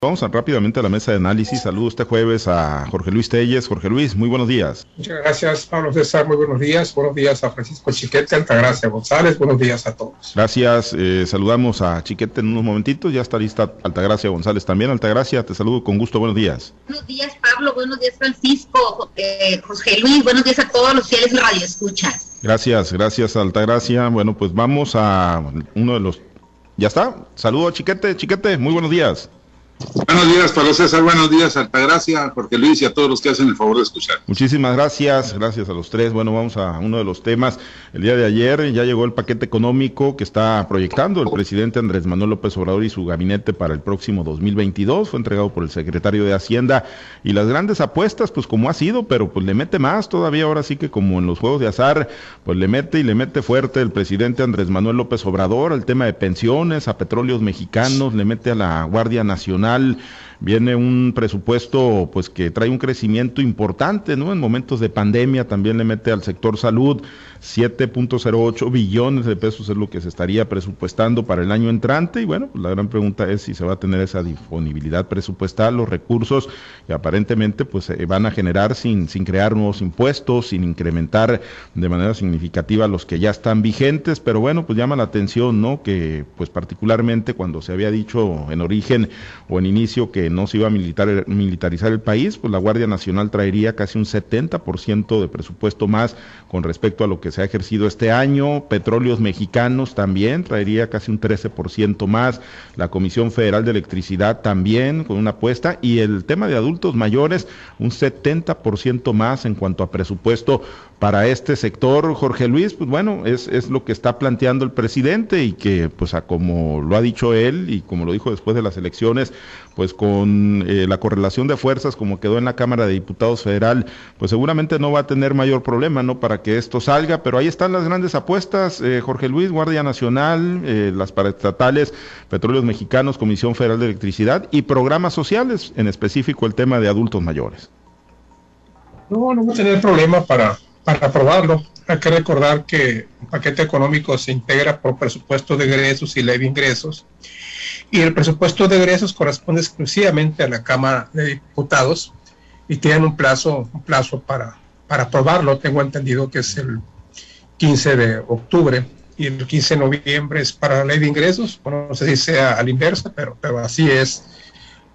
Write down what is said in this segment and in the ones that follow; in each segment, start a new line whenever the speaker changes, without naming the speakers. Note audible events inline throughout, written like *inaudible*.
Vamos a, rápidamente a la mesa de análisis. Saludo este jueves a Jorge Luis Telles. Jorge Luis, muy buenos días.
Muchas gracias, Pablo César. Muy buenos días. Buenos días a Francisco Chiquete, Altagracia González. Buenos días a todos.
Gracias. Eh, saludamos a Chiquete en unos momentitos. Ya está lista Altagracia González también. Altagracia, te saludo con gusto. Buenos días.
Buenos días, Pablo. Buenos días, Francisco. Eh, Jorge Luis. Buenos días a todos los fieles Radio Escuchas.
Gracias, gracias, Altagracia. Bueno, pues vamos a uno de los. ¿Ya está? Saludo, Chiquete. Chiquete, muy buenos días.
Buenos días, Pablo César. Buenos días, Altagracia, Jorge Luis y a todos los que hacen el favor de escuchar.
Muchísimas gracias. Gracias a los tres. Bueno, vamos a uno de los temas. El día de ayer ya llegó el paquete económico que está proyectando el presidente Andrés Manuel López Obrador y su gabinete para el próximo 2022. Fue entregado por el secretario de Hacienda y las grandes apuestas, pues como ha sido, pero pues le mete más todavía. Ahora sí que como en los juegos de azar, pues le mete y le mete fuerte el presidente Andrés Manuel López Obrador al tema de pensiones, a petróleos mexicanos, le mete a la Guardia Nacional Nacional viene un presupuesto pues que trae un crecimiento importante, ¿no? En momentos de pandemia también le mete al sector salud 7.08 billones de pesos es lo que se estaría presupuestando para el año entrante y bueno, pues la gran pregunta es si se va a tener esa disponibilidad presupuestal, los recursos que aparentemente pues se van a generar sin, sin crear nuevos impuestos, sin incrementar de manera significativa los que ya están vigentes, pero bueno, pues llama la atención, ¿no? Que pues particularmente cuando se había dicho en origen o en inicio que no se iba a militar, militarizar el país, pues la Guardia Nacional traería casi un 70% de presupuesto más con respecto a lo que se ha ejercido este año. Petróleos Mexicanos también traería casi un 13% más. La Comisión Federal de Electricidad también con una apuesta. Y el tema de adultos mayores, un 70% más en cuanto a presupuesto para este sector. Jorge Luis, pues bueno, es, es lo que está planteando el presidente y que, pues a como lo ha dicho él y como lo dijo después de las elecciones, pues con eh, la correlación de fuerzas como quedó en la Cámara de Diputados Federal, pues seguramente no va a tener mayor problema, ¿no? Para que esto salga, pero ahí están las grandes apuestas, eh, Jorge Luis, Guardia Nacional, eh, las paraestatales, Petróleos Mexicanos, Comisión Federal de Electricidad y programas sociales, en específico el tema de adultos mayores.
No, no va a tener problema para para aprobarlo, hay que recordar que el paquete económico se integra por presupuesto de egresos y ley de ingresos, y el presupuesto de egresos corresponde exclusivamente a la Cámara de Diputados y tienen un plazo, un plazo para, para aprobarlo. Tengo entendido que es el 15 de octubre y el 15 de noviembre es para la ley de ingresos. no sé si sea a la inversa, pero, pero así es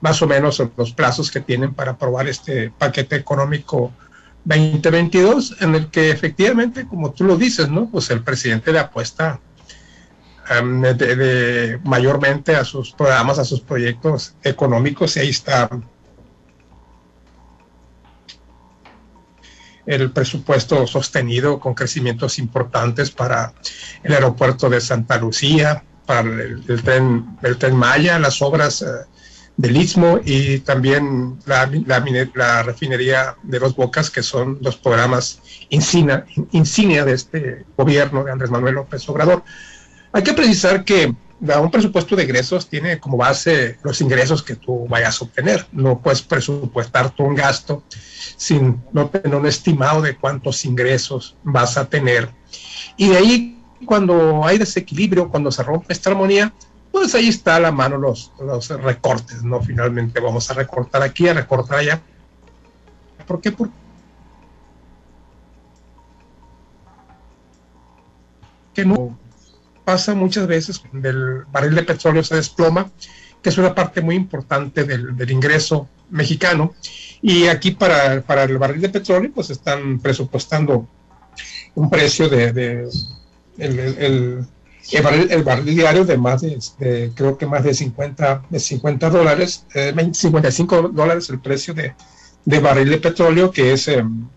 más o menos los plazos que tienen para aprobar este paquete económico 2022, en el que efectivamente, como tú lo dices, ¿no? Pues el presidente le apuesta mayormente a sus programas, a sus proyectos económicos, y ahí está el presupuesto sostenido con crecimientos importantes para el aeropuerto de Santa Lucía, para el, tren, el tren Maya, las obras eh, del Istmo y también la, refinería de Los Bocas, que son los programas insignia, de este gobierno de Andrés Manuel López Obrador. Hay que precisar que un presupuesto de ingresos tiene como base los ingresos que tú vayas a obtener. No puedes presupuestar tu un gasto sin no tener un estimado de cuántos ingresos vas a tener. Y de ahí, cuando hay desequilibrio, cuando se rompe esta armonía, pues ahí está a la mano los, los recortes, ¿no? Finalmente vamos a recortar aquí, a recortar allá. ¿Por qué? Porque no pasa muchas veces del barril de petróleo se desploma, que es una parte muy importante del, del ingreso mexicano. Y aquí para, para, el barril de petróleo, pues están presupuestando un precio de, de el, el barril, diario de más de, creo que más de 50, de 50 dólares, 55 eh, dólares el precio de, de, barril de petróleo, que es em,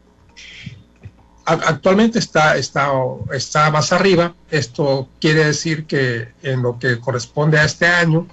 actualmente está, está, está más arriba. Esto quiere decir que en lo que corresponde a este año,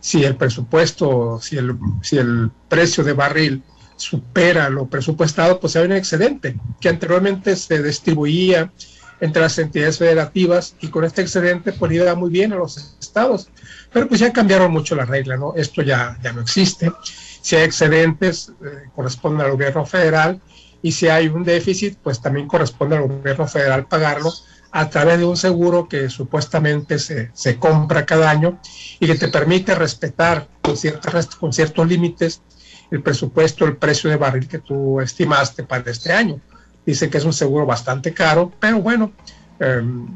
si el presupuesto, si el, si el precio de barril supera lo presupuestado, pues hay un excedente que anteriormente se distribuía entre las entidades federativas y con este excedente pues iba muy bien a los estados. Pero pues ya cambiaron mucho la regla, ¿no? Esto ya, ya no existe. Si hay excedentes, eh, corresponde al gobierno federal y si hay un déficit, pues también corresponde al gobierno federal pagarlo a través de un seguro que supuestamente se, se compra cada año y que te permite respetar con, con ciertos límites el presupuesto, el precio de barril que tú estimaste para este año. Dicen que es un seguro bastante caro, pero bueno, em,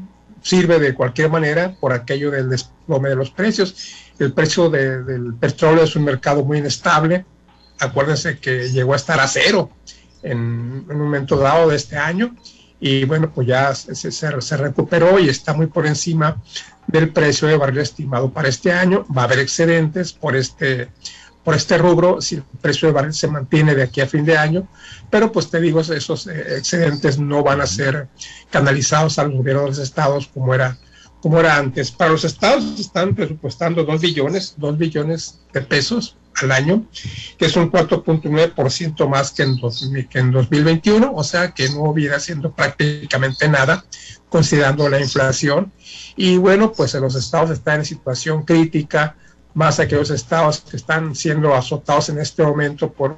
sirve de cualquier manera por aquello del desplome de los precios. El precio del petróleo es un mercado muy inestable. Acuérdense que llegó a estar a cero en, en un momento dado de este año y bueno, pues ya se, se, recuperó y está muy por encima del precio de barril estimado para este año. Va a haber excedentes por este, por este rubro si el precio de barril se mantiene de aquí a fin de año, pero pues te digo, esos eh, excedentes no van a ser canalizados al gobierno de los estados como era como era antes. Para los estados están presupuestando 2 billones, 2 billones de pesos al año, que es un 4.9% más que en, que en 2021, o sea que no hubiera siendo prácticamente nada considerando la inflación. Y bueno, pues en los estados están en situación crítica, más aquellos estados que están siendo azotados en este momento por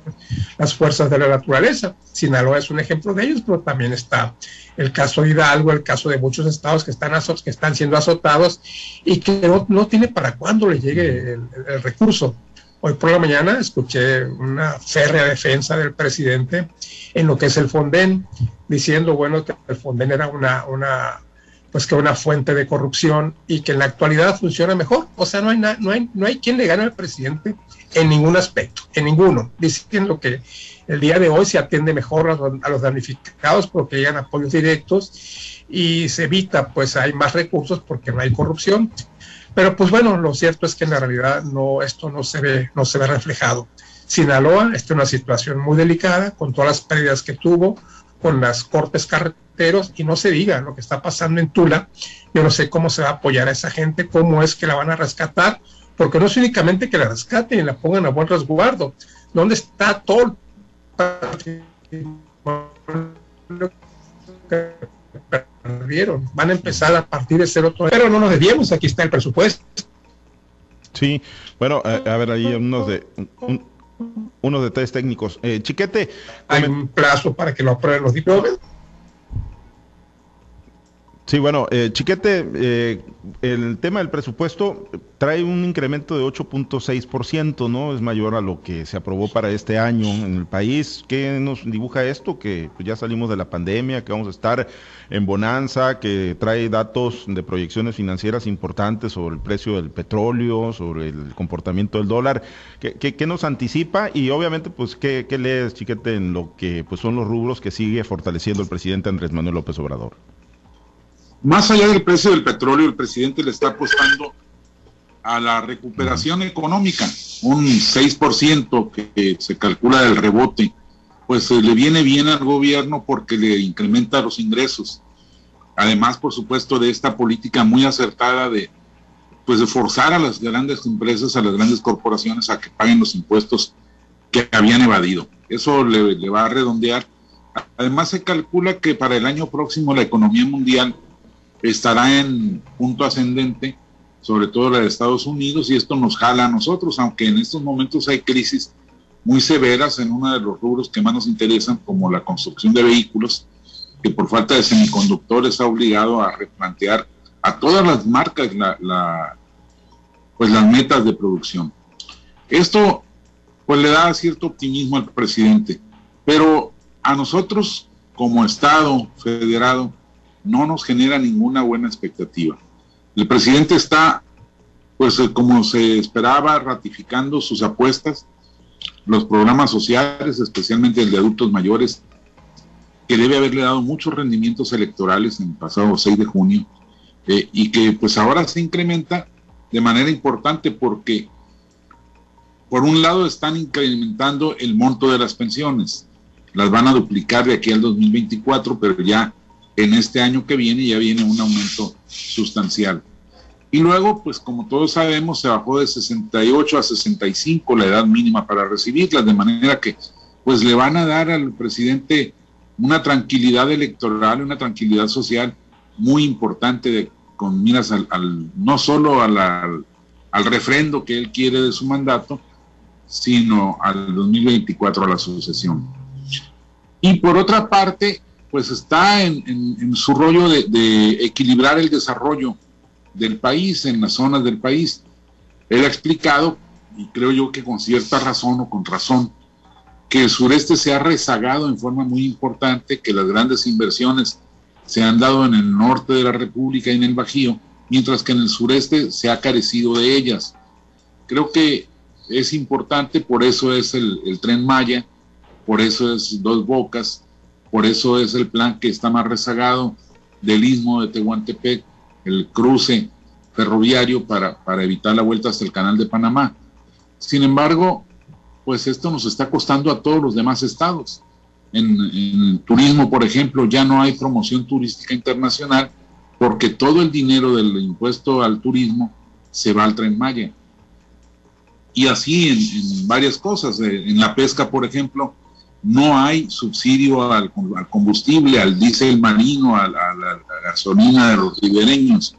las fuerzas de la naturaleza. Sinaloa es un ejemplo de ellos, pero también está el caso de Hidalgo, el caso de muchos estados que están, que están siendo azotados y que no, no tiene para cuándo le llegue el recurso. Hoy por la mañana escuché una férrea defensa del presidente en lo que es el Fonden, diciendo, bueno, que el Fonden era una, una, pues que una fuente de corrupción y que en la actualidad funciona mejor. O sea, no hay, no hay, no hay quien le gane al presidente en ningún aspecto, en ninguno, diciendo que el día de hoy se atiende mejor a, los damnificados porque llegan apoyos directos y se evita, pues hay más recursos porque no hay corrupción. Pero pues bueno, lo cierto es que en la realidad no, esto no se ve, no se ve reflejado. Sinaloa está en una situación muy delicada con todas las pérdidas que tuvo, con las cortes carreteros y no se diga lo que está pasando en Tula. Yo no sé cómo se va a apoyar a esa gente, cómo es que la van a rescatar, porque no es únicamente que la rescaten y la pongan a buen resguardo. ¿Dónde está todo perdieron. Van a empezar a partir de cero, pero no nos debíamos. Aquí está el presupuesto.
Sí, bueno, a, ver ahí unos de unos detalles técnicos. Eh, Chiquete,
hay un plazo para que lo aprueben los diplomas.
Sí, bueno, eh, Chiquete, eh, el tema del presupuesto trae un incremento de 8.6%, ¿no? Es mayor a lo que se aprobó para este año en el país. ¿Qué nos dibuja esto? Que pues, ya salimos de la pandemia, que vamos a estar en bonanza, que trae datos de proyecciones financieras importantes sobre el precio del petróleo, sobre el comportamiento del dólar. ¿Qué, qué, nos anticipa? Y obviamente, pues, ¿qué, ¿qué lees, Chiquete, en lo que pues, son los rubros que sigue fortaleciendo el presidente Andrés Manuel López Obrador?
Más allá del precio del petróleo, el presidente le está apostando a la recuperación económica, un 6% que se calcula del rebote, pues eh, le viene bien al gobierno porque le incrementa los ingresos. Además, por supuesto, de esta política muy acertada de pues de forzar a las grandes empresas, a las grandes corporaciones a que paguen los impuestos que habían evadido. Eso le, le va a redondear. Además, se calcula que para el año próximo la economía mundial estará en punto ascendente, sobre todo la de Estados Unidos, y esto nos jala a nosotros, aunque en estos momentos hay crisis muy severas en uno de los rubros que más nos interesan, como la construcción de vehículos, que por falta de semiconductores ha obligado a replantear a todas las marcas la, pues las metas de producción. Esto pues le da cierto optimismo al presidente, pero a nosotros como Estado federado no nos genera ninguna buena expectativa. El presidente está, pues eh, como se esperaba, ratificando sus apuestas, los programas sociales, especialmente el de adultos mayores, que debe haberle dado muchos rendimientos electorales en el pasado 6 de junio, eh, y que pues ahora se incrementa de manera importante porque por un lado están incrementando el monto de las pensiones, las van a duplicar de aquí al 2024, pero ya en este año que viene ya viene un aumento sustancial. Y luego, pues como todos sabemos, se bajó de 68 a 65 la edad mínima para recibirlas, de manera que pues le van a dar al presidente una tranquilidad electoral, una tranquilidad social muy importante con miras al, no solo al, al refrendo que él quiere de su mandato, sino al 2024 a la sucesión. Y por otra parte, pues está en, su rollo de, equilibrar el desarrollo del país, en las zonas del país. Él ha explicado, y creo yo que con cierta razón o con razón, que el sureste se ha rezagado en forma muy importante, que las grandes inversiones se han dado en el norte de la República y en el Bajío, mientras que en el sureste se ha carecido de ellas. Creo que es importante, por eso es el, el tren Maya, por eso es Dos Bocas, por eso es el plan que está más rezagado del istmo de Tehuantepec, el cruce ferroviario para, evitar la vuelta hasta el canal de Panamá. Sin embargo, pues esto nos está costando a todos los demás estados. En, turismo, por ejemplo, ya no hay promoción turística internacional porque todo el dinero del impuesto al turismo se va al tren Maya. Y así en, varias cosas. Eh, en la pesca, por ejemplo, no hay subsidio al, combustible, al diésel marino, a, la, gasolina de los ribereños.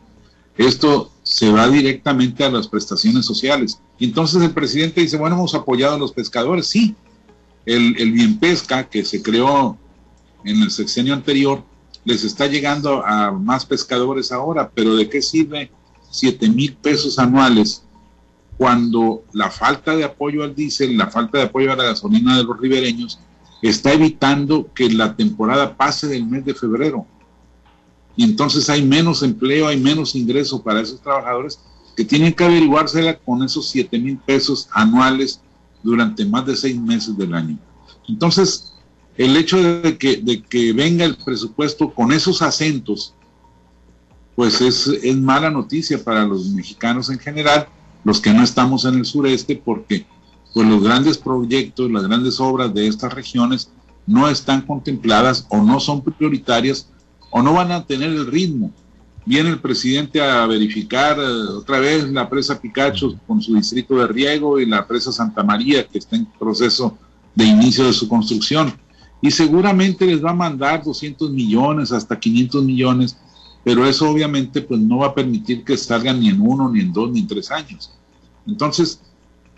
Esto se va directamente a las prestaciones sociales. entonces el presidente dice, bueno, hemos apoyado a los pescadores. Sí, el, el bien pesca que se creó en el sexenio anterior les está llegando a más pescadores ahora, pero ¿de qué sirve 7 mil pesos anuales cuando la falta de apoyo al diésel, la falta de apoyo a la gasolina de los ribereños está evitando que la temporada pase del mes de febrero. Y entonces hay menos empleo, hay menos ingreso para esos trabajadores que tienen que averiguársela con esos 7 mil pesos anuales durante más de seis meses del año. Entonces, el hecho de que, venga el presupuesto con esos acentos, pues es, es mala noticia para los mexicanos en general, los que no estamos en el sureste, porque pues los grandes proyectos, las grandes obras de estas regiones no están contempladas o no son prioritarias o no van a tener el ritmo. Viene el presidente a verificar eh, otra vez la presa Picacho con su distrito de riego y la presa Santa María que está en proceso de inicio de su construcción. Y seguramente les va a mandar 200 millones, hasta 500 millones, pero eso obviamente pues no va a permitir que salgan ni en uno, ni en dos, ni en tres años. Entonces,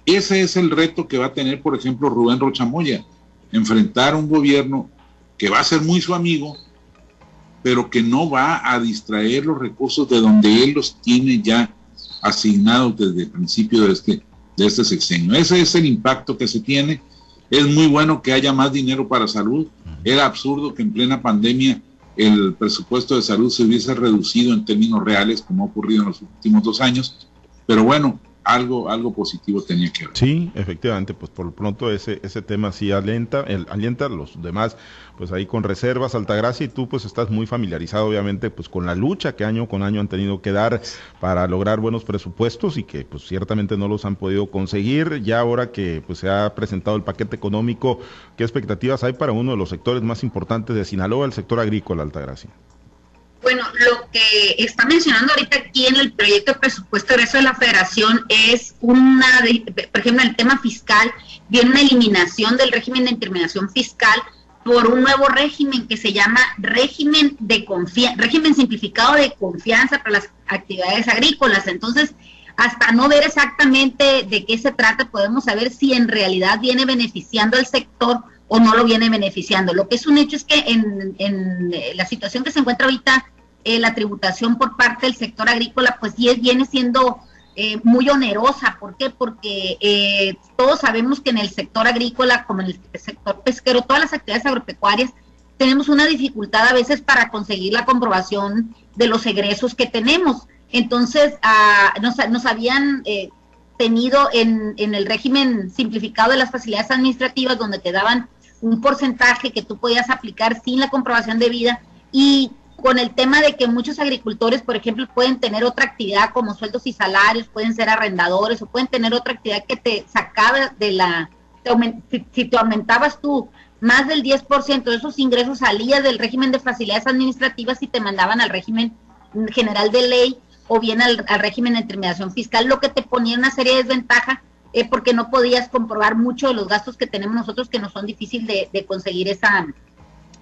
ese es el reto que va a tener, por ejemplo, Rubén Rochamoya, enfrentar un gobierno que va a ser muy su amigo, pero que no va a distraer los recursos de donde él los tiene ya asignados desde el principio de este, de este sexenio. Ese es el impacto que se tiene. Es muy bueno que haya más dinero para salud. Era absurdo que en plena pandemia el presupuesto de salud se hubiese reducido en términos reales, como ha ocurrido en los últimos dos años. Pero bueno, algo, algo positivo tenía que ver.
Sí, efectivamente, pues por lo pronto ese, ese tema sí alienta, el, alienta los demás, pues ahí con reservas, Altagracia, y tú pues estás muy familiarizado obviamente pues con la lucha que año con año han tenido que dar para lograr buenos presupuestos y que pues ciertamente no los han podido conseguir. Ya ahora que pues se ha presentado el paquete económico, ¿qué expectativas hay para uno de los sectores más importantes de Sinaloa, el sector agrícola, Altagracia?
Bueno, lo que está mencionando ahorita aquí en el proyecto de presupuesto de eso de la federación es una, por ejemplo, el tema fiscal, viene una eliminación del régimen de determinación fiscal por un nuevo régimen que se llama régimen de confianza, régimen simplificado de confianza para las actividades agrícolas. Entonces, hasta no ver exactamente de qué se trata, podemos saber si en realidad viene beneficiando al sector o no lo viene beneficiando. Lo que es un hecho es que en, en la situación que se encuentra ahorita eh, la tributación por parte del sector agrícola pues viene siendo eh, muy onerosa. ¿Por qué? Porque eh, todos sabemos que en el sector agrícola, como en el sector pesquero, todas las actividades agropecuarias, tenemos una dificultad a veces para conseguir la comprobación de los egresos que tenemos. Entonces, ah, nos, habían tenido en, en el régimen simplificado de las facilidades administrativas, donde te daban un porcentaje que tú podías aplicar sin la comprobación de vida y con el tema de que muchos agricultores, por ejemplo, pueden tener otra actividad como sueldos y salarios, pueden ser arrendadores o pueden tener otra actividad que te sacaba de la, si, te aumentabas tú más del 10% de esos ingresos salías del régimen de facilidades administrativas y te mandaban al régimen general de ley o bien al, régimen de intermediación fiscal, lo que te ponía una serie de desventajas eh, porque no podías comprobar mucho de los gastos que tenemos nosotros que no son difíciles de, de conseguir esa,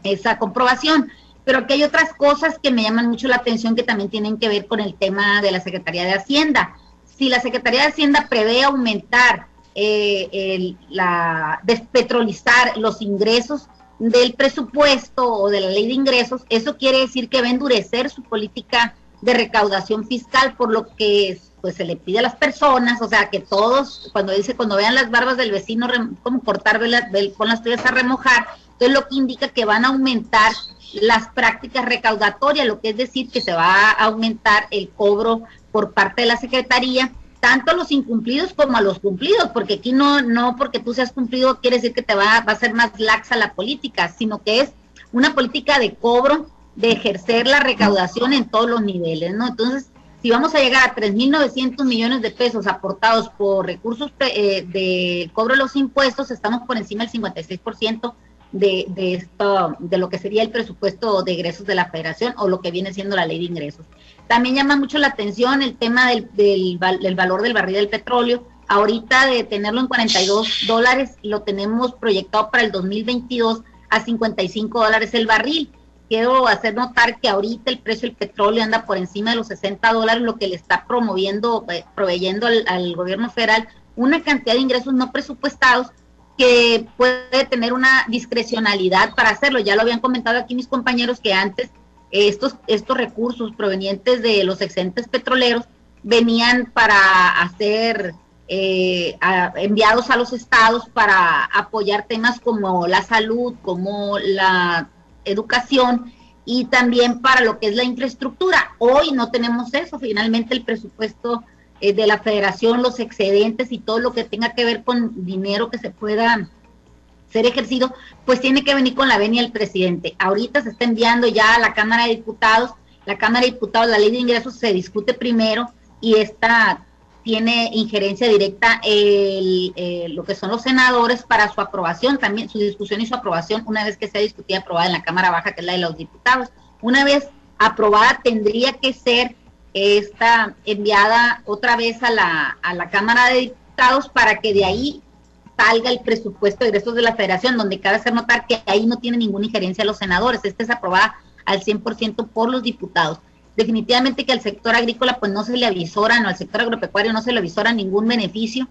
esa comprobación pero aquí hay otras cosas que me llaman mucho la atención que también tienen que ver con el tema de la Secretaría de Hacienda. Si la Secretaría de Hacienda prevé aumentar, eh, la, despetrolizar los ingresos, del presupuesto o de la ley de ingresos, eso quiere decir que va a endurecer su política de recaudación fiscal, por lo que pues se le pide a las personas, o sea, que todos, cuando dice, cuando vean las barbas del vecino, como cortar con las tuyas a remojar, entonces lo que indica que van a aumentar las prácticas recaudatorias, lo que es decir que se va a aumentar el cobro por parte de la Secretaría, tanto a los incumplidos como a los cumplidos, porque aquí no, no porque tú seas cumplido quiere decir que te va, a ser más laxa la política, sino que es una política de cobro, de ejercer la recaudación en todos los niveles, ¿no? Entonces, si vamos a llegar a 3.900 millones de pesos aportados por recursos eh, de cobro de los impuestos, estamos por encima del 56% de, de, esto, de lo que sería el presupuesto de ingresos de la federación o lo que viene siendo la ley de ingresos. También llama mucho la atención el tema del, del, del valor del barril del petróleo. Ahorita de tenerlo en 42 dólares, lo tenemos proyectado para el 2022 a 55 dólares el barril quiero hacer notar que ahorita el precio del petróleo anda por encima de los 60 dólares, lo que le está promoviendo, eh, proveyendo al, gobierno federal una cantidad de ingresos no presupuestados que puede tener una discrecionalidad para hacerlo. Ya lo habían comentado aquí mis compañeros que antes estos, estos recursos provenientes de los excedentes petroleros venían para hacer eh, enviados a los estados para apoyar temas como la salud, como la educación y también para lo que es la infraestructura. Hoy no tenemos eso, finalmente el presupuesto eh, de la federación, los excedentes y todo lo que tenga que ver con dinero que se pueda ser ejercido, pues tiene que venir con la venia del presidente. Ahorita se está enviando ya a la Cámara de Diputados, la Cámara de Diputados, la ley de ingresos se discute primero y esta tiene injerencia directa el, eh, lo que son los senadores para su aprobación, también su discusión y su aprobación una vez que sea discutida y aprobada en la Cámara Baja, que es la de los diputados. Una vez aprobada tendría que ser esta enviada otra vez a la, a la Cámara de Diputados para que de ahí salga el presupuesto de ingresos de la federación, donde cabe hacer notar que ahí no tiene ninguna injerencia los senadores, esta es aprobada al 100% por los diputados definitivamente que al sector agrícola pues no se le avisora, no al sector agropecuario no se le avisora ningún beneficio,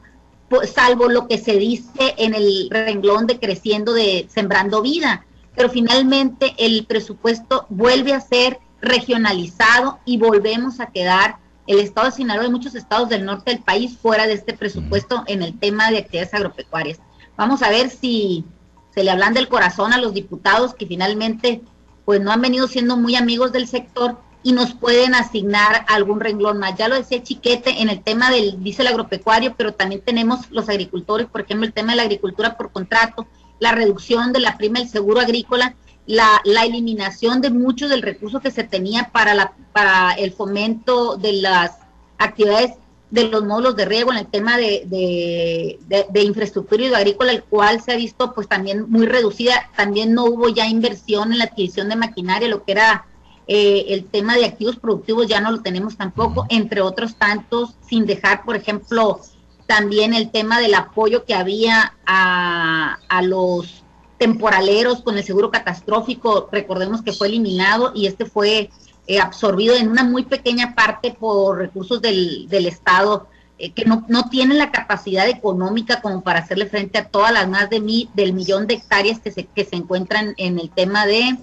pues, salvo lo que se dice en el renglón de creciendo de sembrando vida. Pero finalmente el presupuesto vuelve a ser regionalizado y volvemos a quedar el estado de Sinaloa y muchos estados del norte del país fuera de este presupuesto en el tema de actividades agropecuarias. Vamos a ver si se le hablan del corazón a los diputados que finalmente pues no han venido siendo muy amigos del sector y nos pueden asignar algún renglón más. Ya lo decía Chiquete en el tema del diésel agropecuario, pero también tenemos los agricultores, por ejemplo, el tema de la agricultura por contrato, la reducción de la prima del seguro agrícola, la, la eliminación de muchos del recurso que se tenía para, la, para el fomento de las actividades de los módulos de riego en el tema de, de, de, de infraestructura agrícola, el cual se ha visto pues también muy reducida. También no hubo ya inversión en la adquisición de maquinaria, lo que era eh, el tema de activos productivos ya no lo tenemos tampoco, entre otros tantos, sin dejar, por ejemplo, también el tema del apoyo que había a, los temporaleros con el seguro catastrófico, recordemos que fue eliminado y este fue eh, absorbido en una muy pequeña parte por recursos del, del Estado eh, que no, no tienen la capacidad económica como para hacerle frente a todas las más de mí, del millón de hectáreas que se, que se encuentran en el tema de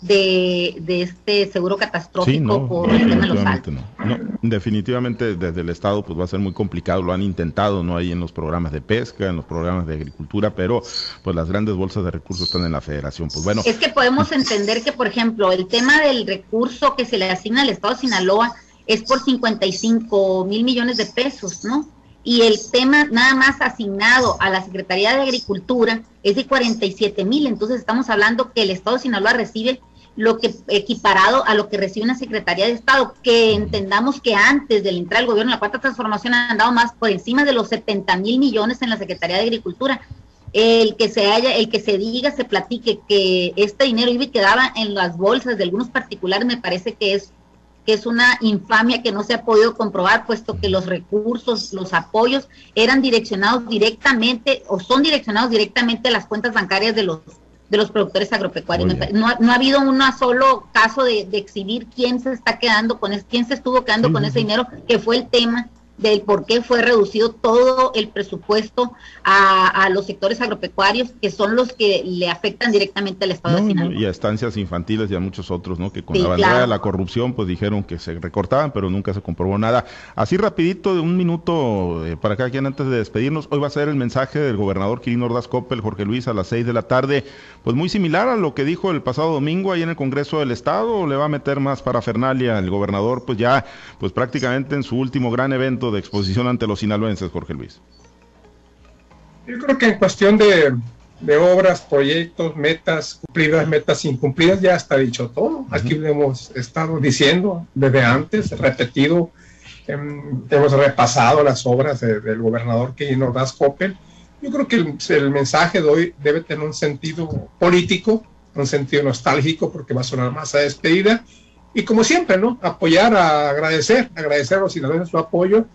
de, de este seguro catastrófico por el tema de los
No. definitivamente desde el Estado pues va a ser muy complicado, lo han intentado, no hay en los programas de pesca, en los programas de agricultura, pero pues las grandes bolsas de recursos están en la federación. Pues bueno.
Es que podemos entender que, por ejemplo, el tema del recurso que se le asigna al Estado de Sinaloa es por 55 mil millones de pesos, ¿no? y el tema nada más asignado a la Secretaría de Agricultura es de 47 mil, entonces estamos hablando que el Estado de Sinaloa recibe lo que equiparado a lo que recibe una Secretaría de Estado, que entendamos que antes del entrar al gobierno, la cuarta transformación han dado más por encima de los 70 mil millones en la Secretaría de Agricultura. El que se haya, el que se diga, se platique que este dinero iba y quedaba en las bolsas de algunos particulares, me parece que es que es una infamia que no se ha podido comprobar, puesto que los recursos, los apoyos eran direccionados directamente o son direccionados directamente a las cuentas bancarias de los de los productores agropecuarios. No, no, ha habido un solo caso de, exhibir quién se está quedando con quién se estuvo quedando con ese dinero, que fue el tema del por qué fue reducido todo el presupuesto a, los sectores agropecuarios, que son los que le afectan directamente al Estado de Sinaloa.
Y a estancias infantiles y a muchos otros, ¿no? Que con la bandera de la corrupción, pues dijeron que se recortaban, pero nunca se comprobó nada. Así rapidito, de un minuto eh, para cada quien antes de despedirnos, hoy va a ser el mensaje del gobernador Quirino Ordaz Coppel, Jorge Luis, a las seis de la tarde, pues muy similar a lo que dijo el pasado domingo ahí en el Congreso del Estado, o le va a meter más parafernalia el gobernador, pues ya, pues prácticamente en su último gran evento de exposición ante los sinaloenses, Jorge Luis.
Yo creo que en cuestión de, obras, proyectos, metas cumplidas, metas incumplidas, ya está dicho todo. Aquí lo hemos estado diciendo desde antes, repetido, em, hemos repasado las obras del gobernador Quirino Das Coppel. Yo creo que el, mensaje de hoy debe tener un sentido político, un sentido nostálgico, porque va a sonar más a despedida. Y como siempre, ¿no? Apoyar, a agradecer, agradecer a los sinaloenses su apoyo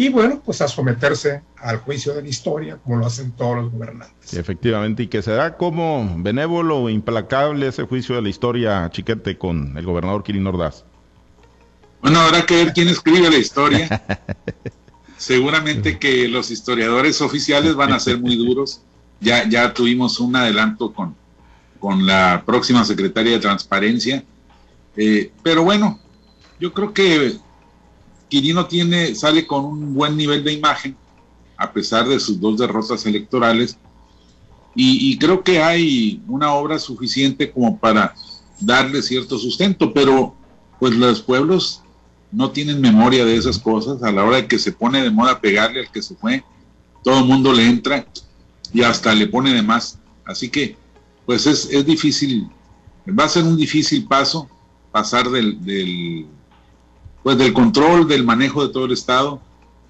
y bueno, pues a someterse al juicio de la historia, como lo hacen todos los gobernantes.
efectivamente, y que será como benévolo o implacable ese juicio de la historia, Chiquete, con el gobernador Kirin Ordaz.
Bueno, habrá que ver quién escribe la historia. *laughs* Seguramente que los historiadores oficiales van a ser muy duros. Ya, ya tuvimos un adelanto con, con la próxima secretaria de Transparencia. Eh, pero bueno, yo creo que Quirino tiene, sale con un buen nivel de imagen, a pesar de sus dos derrotas electorales, y, creo que hay una obra suficiente como para darle cierto sustento, pero pues los pueblos no tienen memoria de esas cosas, a la hora de que se pone de moda pegarle al que se fue, todo el mundo le entra y hasta le pone de más. Así que, pues es, es difícil, va a ser un difícil paso pasar del, del pues del control, del manejo de todo el Estado,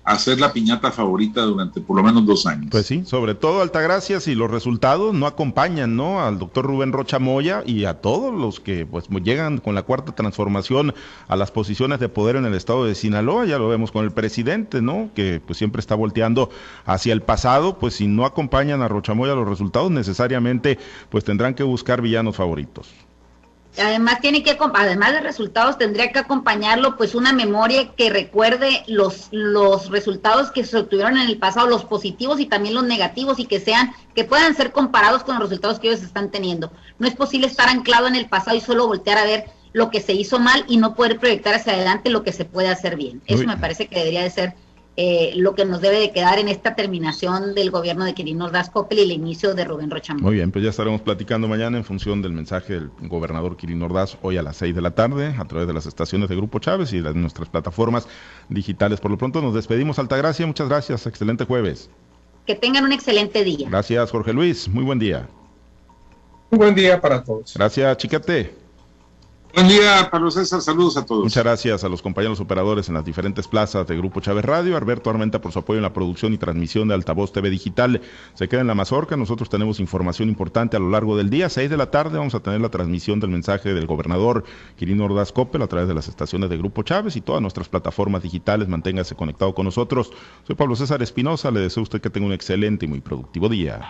a ser la piñata favorita durante por lo menos dos años.
Pues sí, sobre todo Altagracia, si los resultados no acompañan, ¿no? Al doctor Rubén Rocha Moya y a todos los que pues llegan con la cuarta transformación a las posiciones de poder en el estado de Sinaloa, ya lo vemos con el presidente, ¿no? Que pues siempre está volteando hacia el pasado, pues si no acompañan a Rocha Moya los resultados, necesariamente pues tendrán que buscar villanos favoritos.
Además tiene que además de resultados tendría que acompañarlo pues una memoria que recuerde los los resultados que se obtuvieron en el pasado, los positivos y también los negativos y que sean que puedan ser comparados con los resultados que ellos están teniendo. No es posible estar anclado en el pasado y solo voltear a ver lo que se hizo mal y no poder proyectar hacia adelante lo que se puede hacer bien. Eso me parece que debería de ser eh, lo que nos debe de quedar en esta terminación del gobierno de Quirino Ordaz Coppel y el inicio de Rubén Rochamón.
Muy bien, pues ya estaremos platicando mañana en función del mensaje del gobernador Quirino Ordaz hoy a las 6 de la tarde a través de las estaciones de Grupo Chávez y de nuestras plataformas digitales. Por lo pronto nos despedimos, Altagracia, muchas gracias, excelente jueves.
Que tengan un excelente día.
Gracias, Jorge Luis, muy buen día.
Un buen día para todos.
Gracias, Chiquete.
Buen día, Pablo César. Saludos a todos.
Muchas gracias a los compañeros operadores en las diferentes plazas de Grupo Chávez Radio. Alberto Armenta por su apoyo en la producción y transmisión de Altavoz TV Digital. Se queda en la mazorca. Nosotros tenemos información importante a lo largo del día. Seis de la tarde vamos a tener la transmisión del mensaje del gobernador Quirino Ordaz Coppel a través de las estaciones de Grupo Chávez y todas nuestras plataformas digitales. Manténgase conectado con nosotros. Soy Pablo César Espinosa. Le deseo a usted que tenga un excelente y muy productivo día.